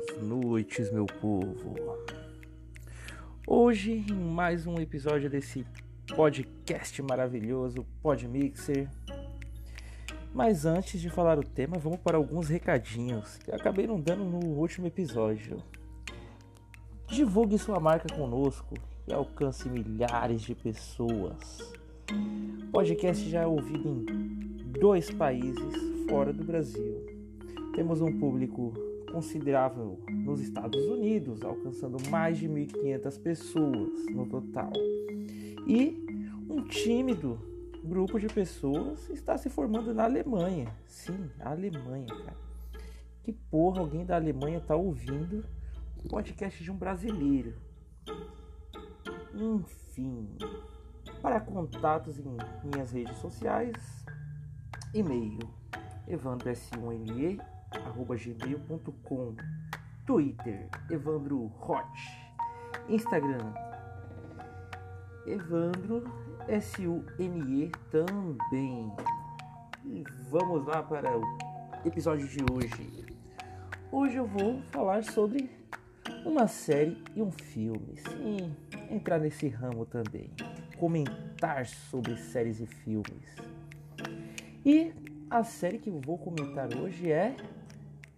boas noites, meu povo. Hoje, em mais um episódio desse podcast maravilhoso, Podmixer. Mas antes de falar o tema, vamos para alguns recadinhos que eu acabei não dando no último episódio. Divulgue sua marca conosco e alcance milhares de pessoas. O podcast já é ouvido em dois países fora do Brasil. Temos um público considerável nos Estados Unidos, alcançando mais de 1.500 pessoas no total. E um tímido grupo de pessoas está se formando na Alemanha. Sim, a Alemanha, cara. Que porra alguém da Alemanha tá ouvindo o podcast de um brasileiro? Enfim, para contatos em minhas redes sociais, e-mail evandros1me arroba gmail.com Twitter Evandro Hot Instagram Evandro S-U-M-E também. E vamos lá para o episódio de hoje. Hoje eu vou falar sobre uma série e um filme. Sim, entrar nesse ramo também. Comentar sobre séries e filmes. E a série que eu vou comentar hoje é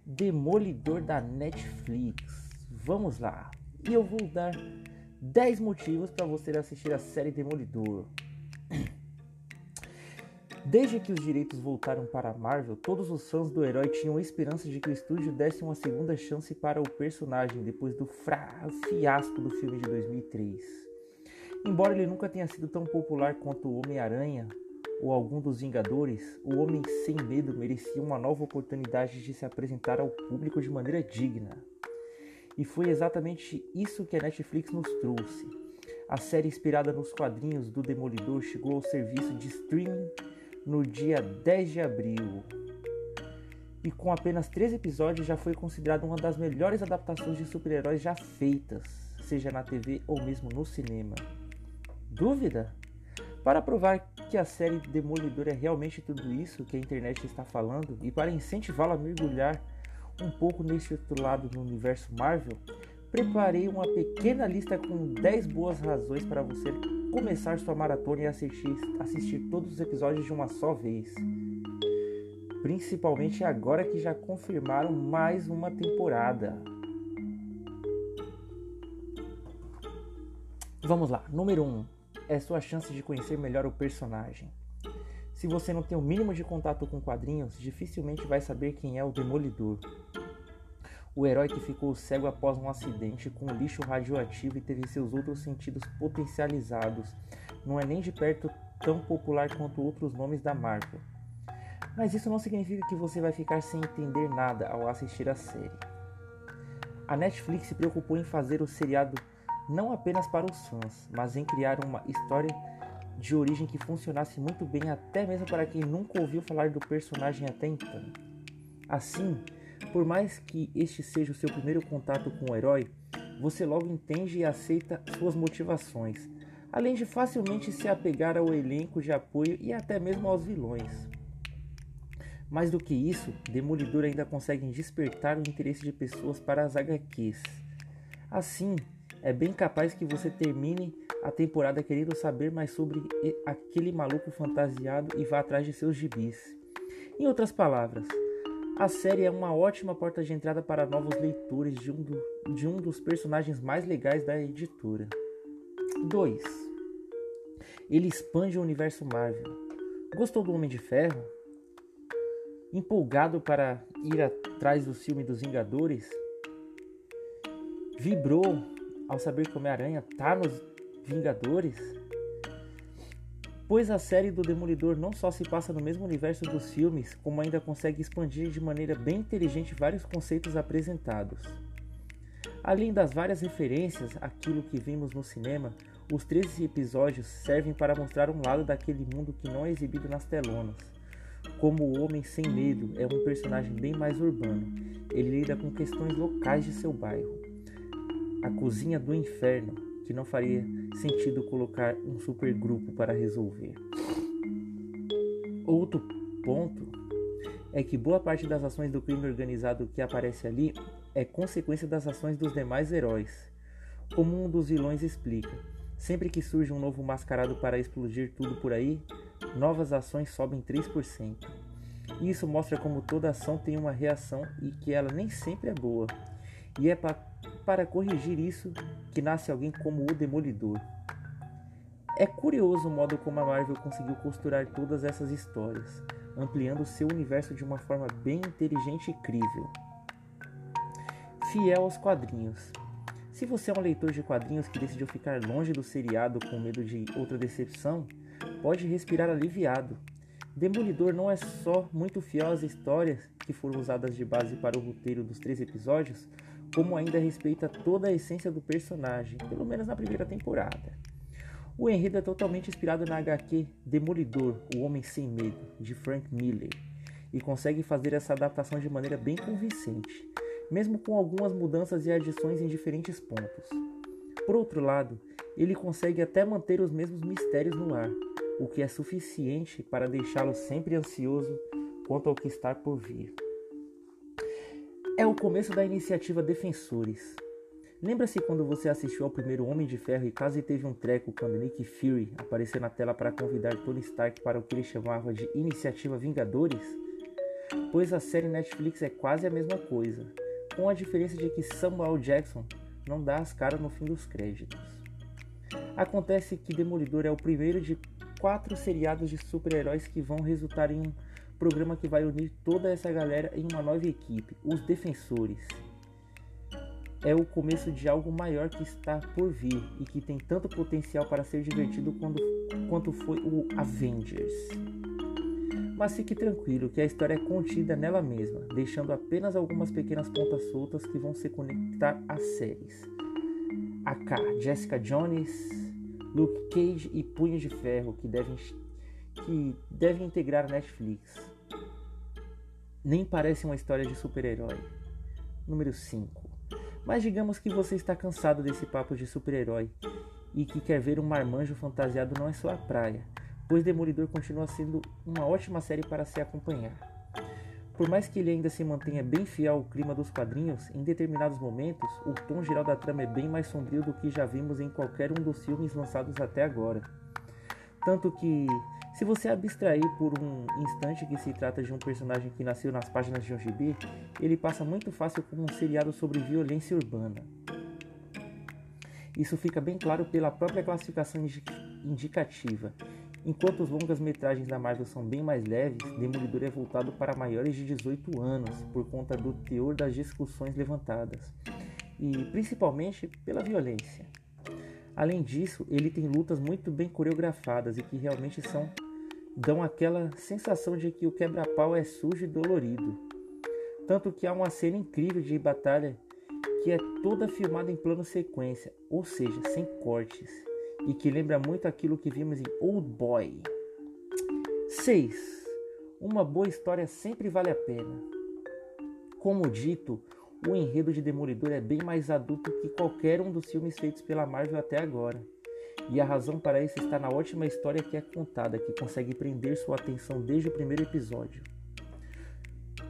Demolidor da Netflix. Vamos lá. E eu vou dar 10 motivos para você assistir a série Demolidor. Desde que os direitos voltaram para a Marvel, todos os fãs do herói tinham esperança de que o estúdio desse uma segunda chance para o personagem depois do fiasco do filme de 2003. Embora ele nunca tenha sido tão popular quanto o Homem-Aranha, ou algum dos Vingadores, o Homem Sem Medo merecia uma nova oportunidade de se apresentar ao público de maneira digna. E foi exatamente isso que a Netflix nos trouxe. A série inspirada nos quadrinhos do Demolidor chegou ao serviço de streaming no dia 10 de abril. E com apenas três episódios já foi considerada uma das melhores adaptações de super-heróis já feitas, seja na TV ou mesmo no cinema. Dúvida? Para provar que a série Demolidor é realmente tudo isso que a internet está falando e para incentivá-la a mergulhar um pouco neste outro lado no universo Marvel, preparei uma pequena lista com 10 boas razões para você começar sua maratona e assistir, assistir todos os episódios de uma só vez. Principalmente agora que já confirmaram mais uma temporada. Vamos lá, número 1. Um, é sua chance de conhecer melhor o personagem. Se você não tem o mínimo de contato com quadrinhos, dificilmente vai saber quem é o Demolidor. O herói que ficou cego após um acidente com lixo radioativo e teve seus outros sentidos potencializados não é nem de perto tão popular quanto outros nomes da Marvel. Mas isso não significa que você vai ficar sem entender nada ao assistir a série. A Netflix se preocupou em fazer o seriado não apenas para os fãs, mas em criar uma história de origem que funcionasse muito bem até mesmo para quem nunca ouviu falar do personagem até então. Assim, por mais que este seja o seu primeiro contato com o herói, você logo entende e aceita suas motivações, além de facilmente se apegar ao elenco de apoio e até mesmo aos vilões. Mais do que isso, Demolidor ainda consegue despertar o interesse de pessoas para as HQs. Assim, é bem capaz que você termine a temporada querendo saber mais sobre aquele maluco fantasiado e vá atrás de seus gibis. Em outras palavras, a série é uma ótima porta de entrada para novos leitores de um, do, de um dos personagens mais legais da editora. 2. Ele expande o universo Marvel. Gostou do Homem de Ferro? Empolgado para ir atrás do filme dos Vingadores? Vibrou ao saber que Homem-Aranha tá nos Vingadores? Pois a série do Demolidor não só se passa no mesmo universo dos filmes, como ainda consegue expandir de maneira bem inteligente vários conceitos apresentados. Além das várias referências àquilo que vimos no cinema, os 13 episódios servem para mostrar um lado daquele mundo que não é exibido nas telonas. Como o Homem Sem Medo é um personagem bem mais urbano, ele lida com questões locais de seu bairro a cozinha do inferno, que não faria sentido colocar um supergrupo para resolver. Outro ponto é que boa parte das ações do crime organizado que aparece ali é consequência das ações dos demais heróis. Como um dos vilões explica, sempre que surge um novo mascarado para explodir tudo por aí, novas ações sobem 3%. Isso mostra como toda ação tem uma reação e que ela nem sempre é boa. E é pa para corrigir isso que nasce alguém como o Demolidor. É curioso o modo como a Marvel conseguiu costurar todas essas histórias, ampliando seu universo de uma forma bem inteligente e crível. Fiel aos quadrinhos. Se você é um leitor de quadrinhos que decidiu ficar longe do seriado com medo de outra decepção, pode respirar aliviado. Demolidor não é só muito fiel às histórias que foram usadas de base para o roteiro dos três episódios, como ainda respeita toda a essência do personagem, pelo menos na primeira temporada. O enredo é totalmente inspirado na HQ Demolidor, O Homem Sem Medo, de Frank Miller, e consegue fazer essa adaptação de maneira bem convincente, mesmo com algumas mudanças e adições em diferentes pontos. Por outro lado, ele consegue até manter os mesmos mistérios no ar, o que é suficiente para deixá-lo sempre ansioso quanto ao que está por vir. É o começo da iniciativa Defensores. Lembra-se quando você assistiu ao primeiro Homem de Ferro e quase teve um treco quando Nick Fury apareceu na tela para convidar Tony Stark para o que ele chamava de Iniciativa Vingadores? Pois a série Netflix é quase a mesma coisa, com a diferença de que Samuel Jackson não dá as caras no fim dos créditos. Acontece que Demolidor é o primeiro de quatro seriados de super-heróis que vão resultar em um programa que vai unir toda essa galera em uma nova equipe, os Defensores. É o começo de algo maior que está por vir e que tem tanto potencial para ser divertido quando, quanto foi o Avengers. Mas fique tranquilo que a história é contida nela mesma, deixando apenas algumas pequenas pontas soltas que vão se conectar às séries. AK, Jessica Jones, Luke Cage e Punho de Ferro que devem, que devem integrar Netflix. Nem parece uma história de super-herói. Número 5. Mas digamos que você está cansado desse papo de super-herói e que quer ver um marmanjo fantasiado não é sua praia, pois Demolidor continua sendo uma ótima série para se acompanhar. Por mais que ele ainda se mantenha bem fiel ao clima dos quadrinhos, em determinados momentos, o tom geral da trama é bem mais sombrio do que já vimos em qualquer um dos filmes lançados até agora. Tanto que se você abstrair por um instante que se trata de um personagem que nasceu nas páginas de um gibi, ele passa muito fácil como um seriado sobre violência urbana. Isso fica bem claro pela própria classificação indicativa. Enquanto os longas-metragens da Marvel são bem mais leves, Demolidor é voltado para maiores de 18 anos por conta do teor das discussões levantadas e principalmente pela violência. Além disso, ele tem lutas muito bem coreografadas e que realmente são dão aquela sensação de que o quebra-pau é sujo e dolorido. Tanto que há uma cena incrível de batalha que é toda filmada em plano sequência, ou seja, sem cortes, e que lembra muito aquilo que vimos em Old Boy. 6. Uma boa história sempre vale a pena. Como dito, o enredo de Demolidor é bem mais adulto que qualquer um dos filmes feitos pela Marvel até agora. E a razão para isso está na ótima história que é contada, que consegue prender sua atenção desde o primeiro episódio.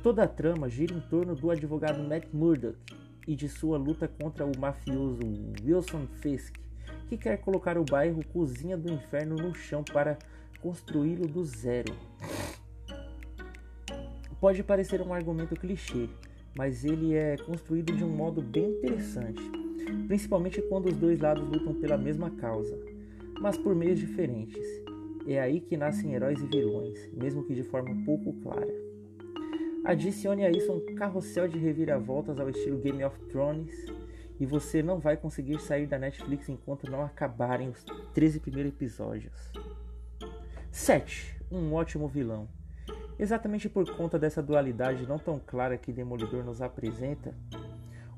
Toda a trama gira em torno do advogado Matt Murdock e de sua luta contra o mafioso Wilson Fisk, que quer colocar o bairro Cozinha do Inferno no chão para construí-lo do zero. Pode parecer um argumento clichê, mas ele é construído de um modo bem interessante, principalmente quando os dois lados lutam pela mesma causa, mas por meios diferentes. É aí que nascem heróis e vilões, mesmo que de forma pouco clara. Adicione a isso um carrossel de reviravoltas ao estilo Game of Thrones, e você não vai conseguir sair da Netflix enquanto não acabarem os 13 primeiros episódios. 7. Um ótimo vilão. Exatamente por conta dessa dualidade não tão clara que Demolidor nos apresenta,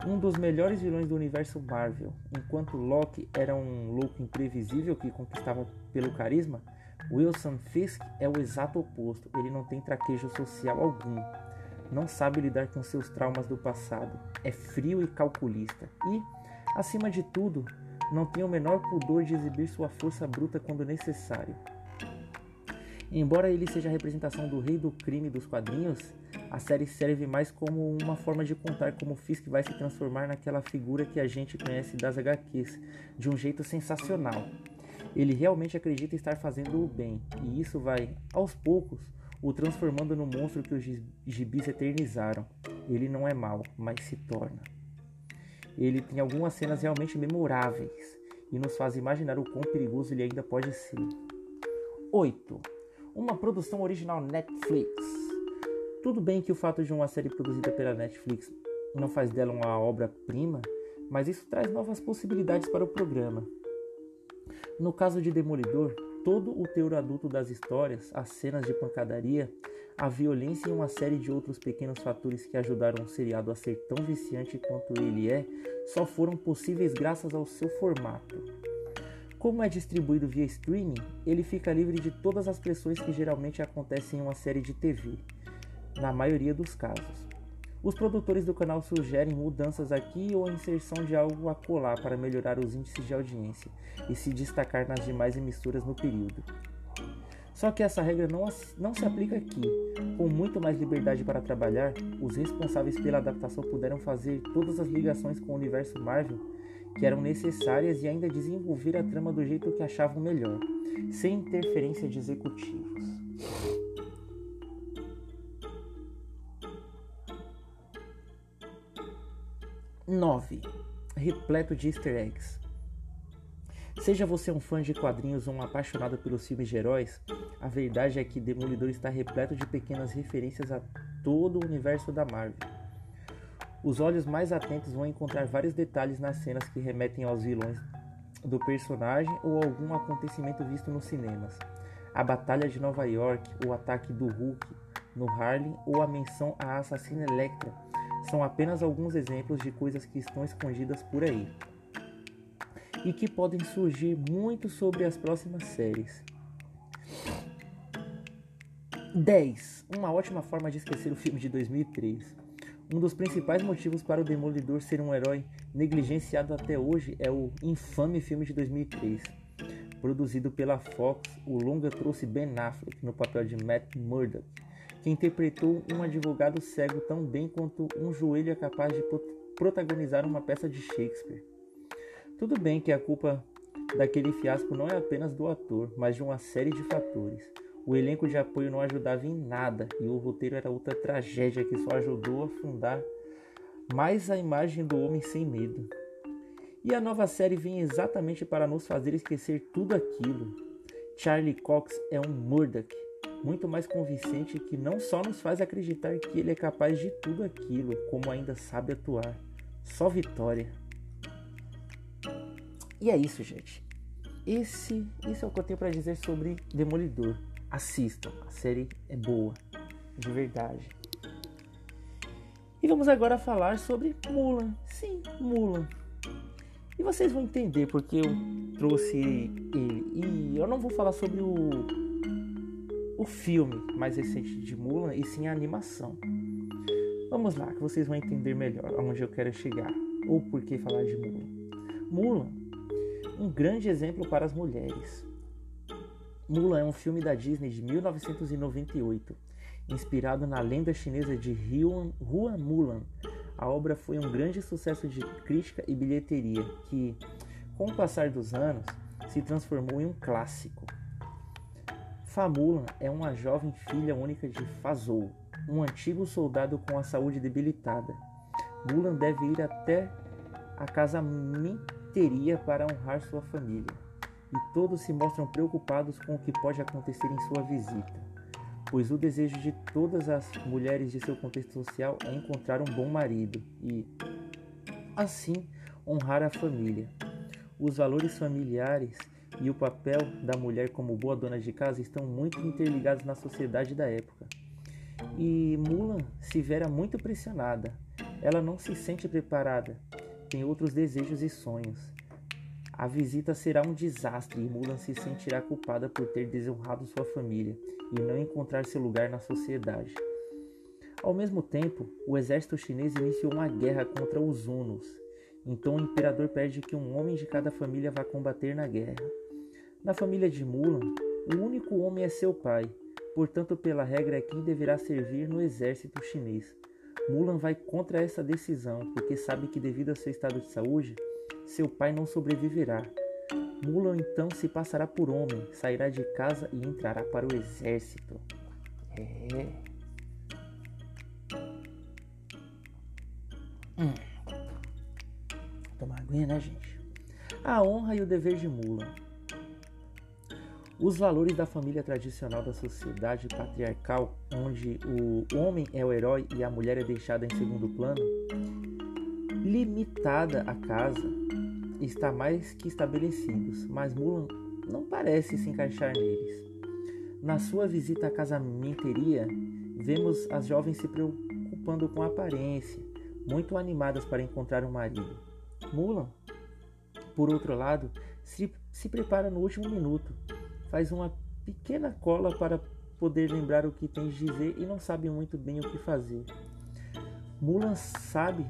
um dos melhores vilões do universo Marvel, enquanto Loki era um louco imprevisível que conquistava pelo carisma, Wilson Fisk é o exato oposto. Ele não tem traquejo social algum, não sabe lidar com seus traumas do passado, é frio e calculista e, acima de tudo, não tem o menor pudor de exibir sua força bruta quando necessário. Embora ele seja a representação do rei do crime dos quadrinhos, A série serve mais como uma forma de contar como Fisk vai se transformar naquela figura que a gente conhece das HQs, de um jeito sensacional. Ele realmente acredita estar fazendo o bem, e isso vai, aos poucos, o transformando no monstro que os gibis eternizaram. Ele não é mau, mas se torna. Ele tem algumas cenas realmente memoráveis e nos faz imaginar o quão perigoso ele ainda pode ser. 8. Uma produção original Netflix. Tudo bem que o fato de uma série produzida pela Netflix não faz dela uma obra-prima, mas isso traz novas possibilidades para o programa. No caso de Demolidor, todo o teor adulto das histórias, as cenas de pancadaria, a violência e uma série de outros pequenos fatores que ajudaram o seriado a ser tão viciante quanto ele é, só foram possíveis graças ao seu formato. Como é distribuído via streaming, ele fica livre de todas as pressões que geralmente acontecem em uma série de TV na maioria dos casos. Os produtores do canal sugerem mudanças aqui ou a inserção de algo a colar para melhorar os índices de audiência e se destacar nas demais emissoras no período. Só que essa regra não, não se aplica aqui. Com muito mais liberdade para trabalhar, os responsáveis pela adaptação puderam fazer todas as ligações com o universo Marvel que eram necessárias e ainda desenvolver a trama do jeito que achavam melhor, sem interferência de executivos. 9. Repleto de easter eggs. Seja você um fã de quadrinhos ou um apaixonado pelos filmes de heróis, a verdade é que Demolidor está repleto de pequenas referências a todo o universo da Marvel. Os olhos mais atentos vão encontrar vários detalhes nas cenas que remetem aos vilões do personagem ou algum acontecimento visto nos cinemas. A Batalha de Nova York, o ataque do Hulk no Harlem ou a menção à assassina Electra são apenas alguns exemplos de coisas que estão escondidas por aí e que podem surgir muito sobre as próximas séries. 10. Uma ótima forma de esquecer o filme de 2003. Um dos principais motivos para o Demolidor ser um herói negligenciado até hoje é o infame filme de 2003. Produzido pela Fox, o longa trouxe Ben Affleck no papel de Matt Murdock, que interpretou um advogado cego tão bem quanto um joelho é capaz de protagonizar uma peça de Shakespeare. Tudo bem que a culpa daquele fiasco não é apenas do ator, mas de uma série de fatores. O elenco de apoio não ajudava em nada e o roteiro era outra tragédia que só ajudou a fundar mais a imagem do homem sem medo. E a nova série vem exatamente para nos fazer esquecer tudo aquilo. Charlie Cox é um Murdoch, muito mais convincente que não só nos faz acreditar que ele é capaz de tudo aquilo, como ainda sabe atuar. Só vitória. E é isso, gente. Esse, esse é o que eu tenho para dizer sobre Demolidor. Assistam, a série é boa, de verdade. E vamos agora falar sobre Mulan. Sim, Mulan. E vocês vão entender porque eu trouxe ele. E eu não vou falar sobre o o filme mais recente de Mulan e sim a animação. Vamos lá, que vocês vão entender melhor aonde eu quero chegar ou por que falar de Mulan. Mulan, um grande exemplo para as mulheres. Mulan é um filme da Disney de 1998, inspirado na lenda chinesa de Hua Mulan. A obra foi um grande sucesso de crítica e bilheteria que, com o passar dos anos, se transformou em um clássico. Famulan é uma jovem filha única de Fazou, um antigo soldado com a saúde debilitada. Mulan deve ir até a casamenteria para honrar sua família, e todos se mostram preocupados com o que pode acontecer em sua visita, pois o desejo de todas as mulheres de seu contexto social é encontrar um bom marido e, assim, honrar a família. Os valores familiares e o papel da mulher como boa dona de casa estão muito interligados na sociedade da época. E Mulan se vera muito pressionada. Ela não se sente preparada, tem outros desejos e sonhos. A visita será um desastre e Mulan se sentirá culpada por ter desonrado sua família e não encontrar seu lugar na sociedade. Ao mesmo tempo, o exército chinês iniciou uma guerra contra os Hunos. Então o imperador pede que um homem de cada família vá combater na guerra. Na família de Mulan, o único homem é seu pai, Portanto, pela regra, é quem deverá servir no exército chinês. Mulan vai contra essa decisão, porque sabe que, devido ao seu estado de saúde, seu pai não sobreviverá. Mulan então se passará por homem, sairá de casa e entrará para o exército. É. Hum. Tomar aguinha, né, gente? A honra e o dever de Mulan. Os valores da família tradicional da sociedade patriarcal, onde o homem é o herói e a mulher é deixada em segundo plano, limitada a casa, está mais que estabelecidos, mas Mulan não parece se encaixar neles. Na sua visita à casamenteria, vemos as jovens se preocupando com a aparência, muito animadas para encontrar um marido. Mulan, por outro lado, se, se prepara no último minuto, faz uma pequena cola para poder lembrar o que tem de dizer e não sabe muito bem o que fazer. Mulan sabe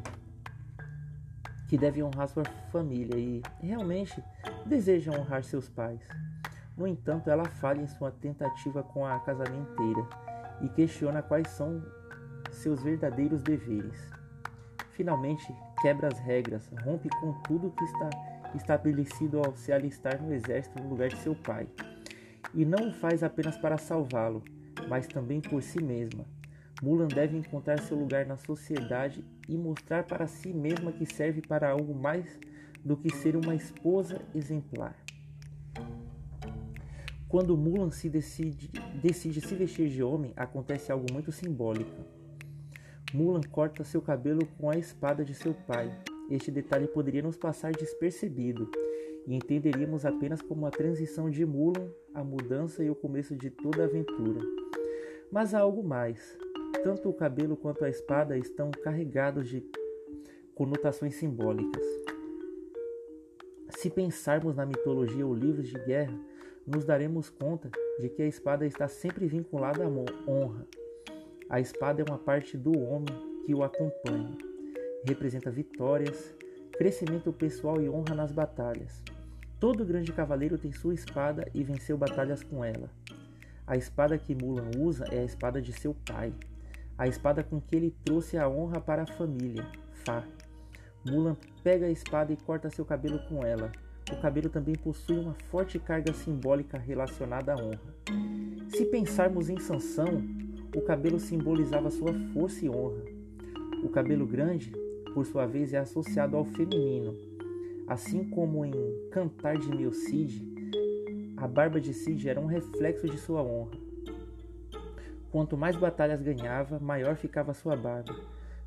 que deve honrar sua família e realmente deseja honrar seus pais. No entanto, ela falha em sua tentativa com a casamenteira e questiona quais são seus verdadeiros deveres. Finalmente, quebra as regras, rompe com tudo que está estabelecido ao se alistar no exército no lugar de seu pai. E não o faz apenas para salvá-lo, mas também por si mesma. Mulan deve encontrar seu lugar na sociedade e mostrar para si mesma que serve para algo mais do que ser uma esposa exemplar. Quando Mulan se decide, decide se vestir de homem, acontece algo muito simbólico. Mulan corta seu cabelo com a espada de seu pai. Este detalhe poderia nos passar despercebido e entenderíamos apenas como a transição de Mulan, a mudança e o começo de toda a aventura. Mas há algo mais. Tanto o cabelo quanto a espada estão carregados de conotações simbólicas. Se pensarmos na mitologia ou livros de guerra, nos daremos conta de que a espada está sempre vinculada à honra. A espada é uma parte do homem que o acompanha. Representa vitórias, crescimento pessoal e honra nas batalhas. Todo grande cavaleiro tem sua espada e venceu batalhas com ela. A espada que Mulan usa é a espada de seu pai a espada com que ele trouxe a honra para a família, Fá. Mulan pega a espada e corta seu cabelo com ela. O cabelo também possui uma forte carga simbólica relacionada à honra. Se pensarmos em Sansão, o cabelo simbolizava sua força e honra. O cabelo grande, por sua vez, é associado ao feminino. Assim como em Cantar de Meu Cid, a barba de Cid era um reflexo de sua honra. Quanto mais batalhas ganhava, maior ficava sua barba.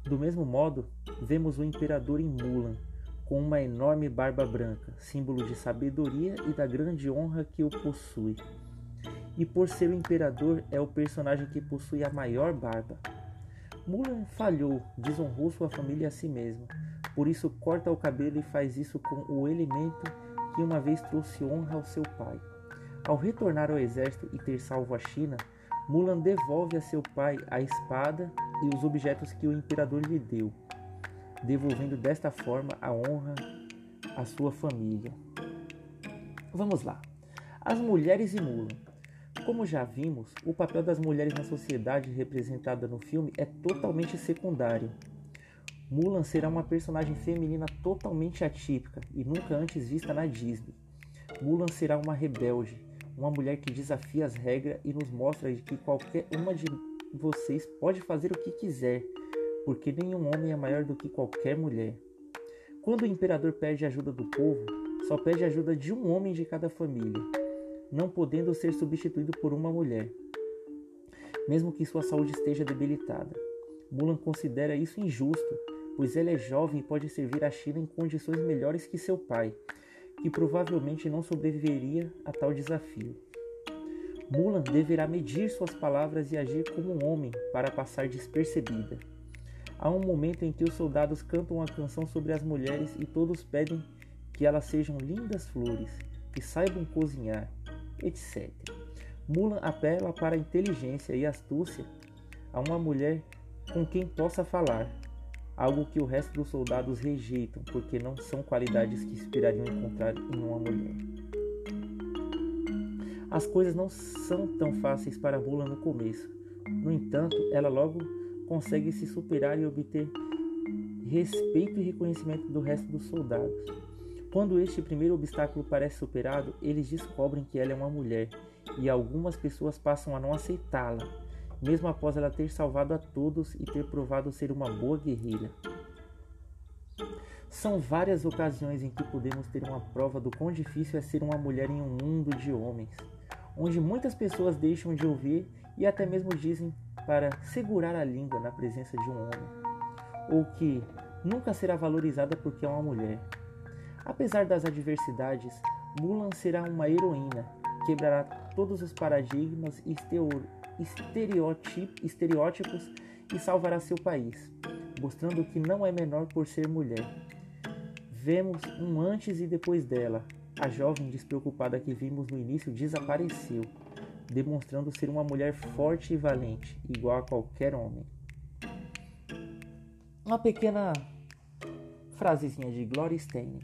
Do mesmo modo, vemos o imperador em Mulan, com uma enorme barba branca, símbolo de sabedoria e da grande honra que o possui. E por ser o imperador, é o personagem que possui a maior barba. Mulan falhou, desonrou sua família a si mesmo. Por isso corta o cabelo e faz isso com o elemento que uma vez trouxe honra ao seu pai. Ao retornar ao exército e ter salvo a China, Mulan devolve a seu pai a espada e os objetos que o imperador lhe deu, devolvendo desta forma a honra à sua família. Vamos lá. As mulheres e Mulan. Como já vimos, o papel das mulheres na sociedade representada no filme é totalmente secundário. Mulan será uma personagem feminina totalmente atípica e nunca antes vista na Disney. Mulan será uma rebelde, uma mulher que desafia as regras e nos mostra que qualquer uma de vocês pode fazer o que quiser, porque nenhum homem é maior do que qualquer mulher. Quando o imperador pede ajuda do povo, só pede ajuda de um homem de cada família, não podendo ser substituído por uma mulher, mesmo que sua saúde esteja debilitada. Mulan considera isso injusto, pois ela é jovem e pode servir a China em condições melhores que seu pai, que provavelmente não sobreviveria a tal desafio. Mulan deverá medir suas palavras e agir como um homem para passar despercebida. Há um momento em que os soldados cantam uma canção sobre as mulheres e todos pedem que elas sejam lindas flores, que saibam cozinhar, etc. Mulan apela para a inteligência e astúcia a uma mulher com quem possa falar, algo que o resto dos soldados rejeitam, porque não são qualidades que esperariam encontrar em uma mulher. As coisas não são tão fáceis para Mulan no começo. No entanto, ela logo consegue se superar e obter respeito e reconhecimento do resto dos soldados. Quando este primeiro obstáculo parece superado, eles descobrem que ela é uma mulher e algumas pessoas passam a não aceitá-la, mesmo após ela ter salvado a todos e ter provado ser uma boa guerreira. São várias ocasiões em que podemos ter uma prova do quão difícil é ser uma mulher em um mundo de homens, onde muitas pessoas deixam de ouvir e até mesmo dizem para segurar a língua na presença de um homem, ou que nunca será valorizada porque é uma mulher. Apesar das adversidades, Mulan será uma heroína, quebrará todos os paradigmas e estereótipos e salvará seu país, mostrando que não é menor por ser mulher. Vemos um antes e depois dela. A jovem despreocupada que vimos no início desapareceu, demonstrando ser uma mulher forte e valente, igual a qualquer homem. Uma pequena frasezinha de Gloria Steinem.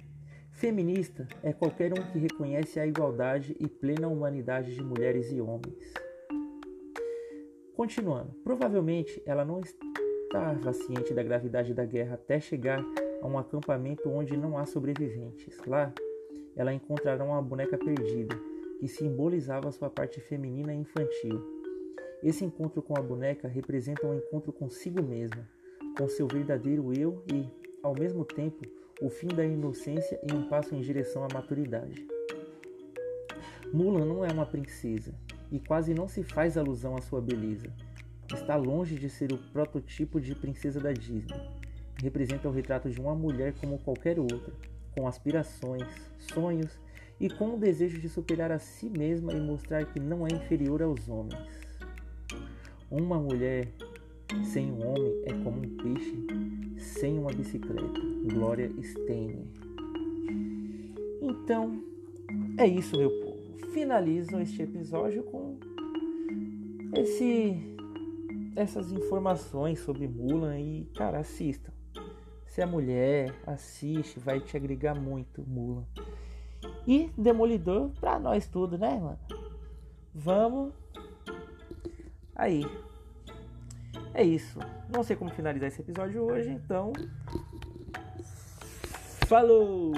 Feminista é qualquer um que reconhece a igualdade e plena humanidade de mulheres e homens. Continuando, provavelmente ela não estava ciente da gravidade da guerra até chegar a um acampamento onde não há sobreviventes. Lá, ela encontrará uma boneca perdida, que simbolizava sua parte feminina e infantil. Esse encontro com a boneca representa um encontro consigo mesma, com seu verdadeiro eu e, ao mesmo tempo, o fim da inocência e um passo em direção à maturidade. Mulan não é uma princesa e quase não se faz alusão à sua beleza. Está longe de ser o prototipo de princesa da Disney representa o retrato de uma mulher como qualquer outra, com aspirações, sonhos e com o desejo de superar a si mesma e mostrar que não é inferior aos homens. Uma mulher sem um homem é como um peixe sem uma bicicleta. Glória Steiner. Então, é isso, meu. Finalizo este episódio com esse essas informações sobre Mulan e, cara, assistam. Se é mulher, assiste, vai te agregar muito, Mula. E Demolidor pra nós tudo, né, mano? Vamos. Aí. É isso. Não sei como finalizar esse episódio hoje, então. Falou!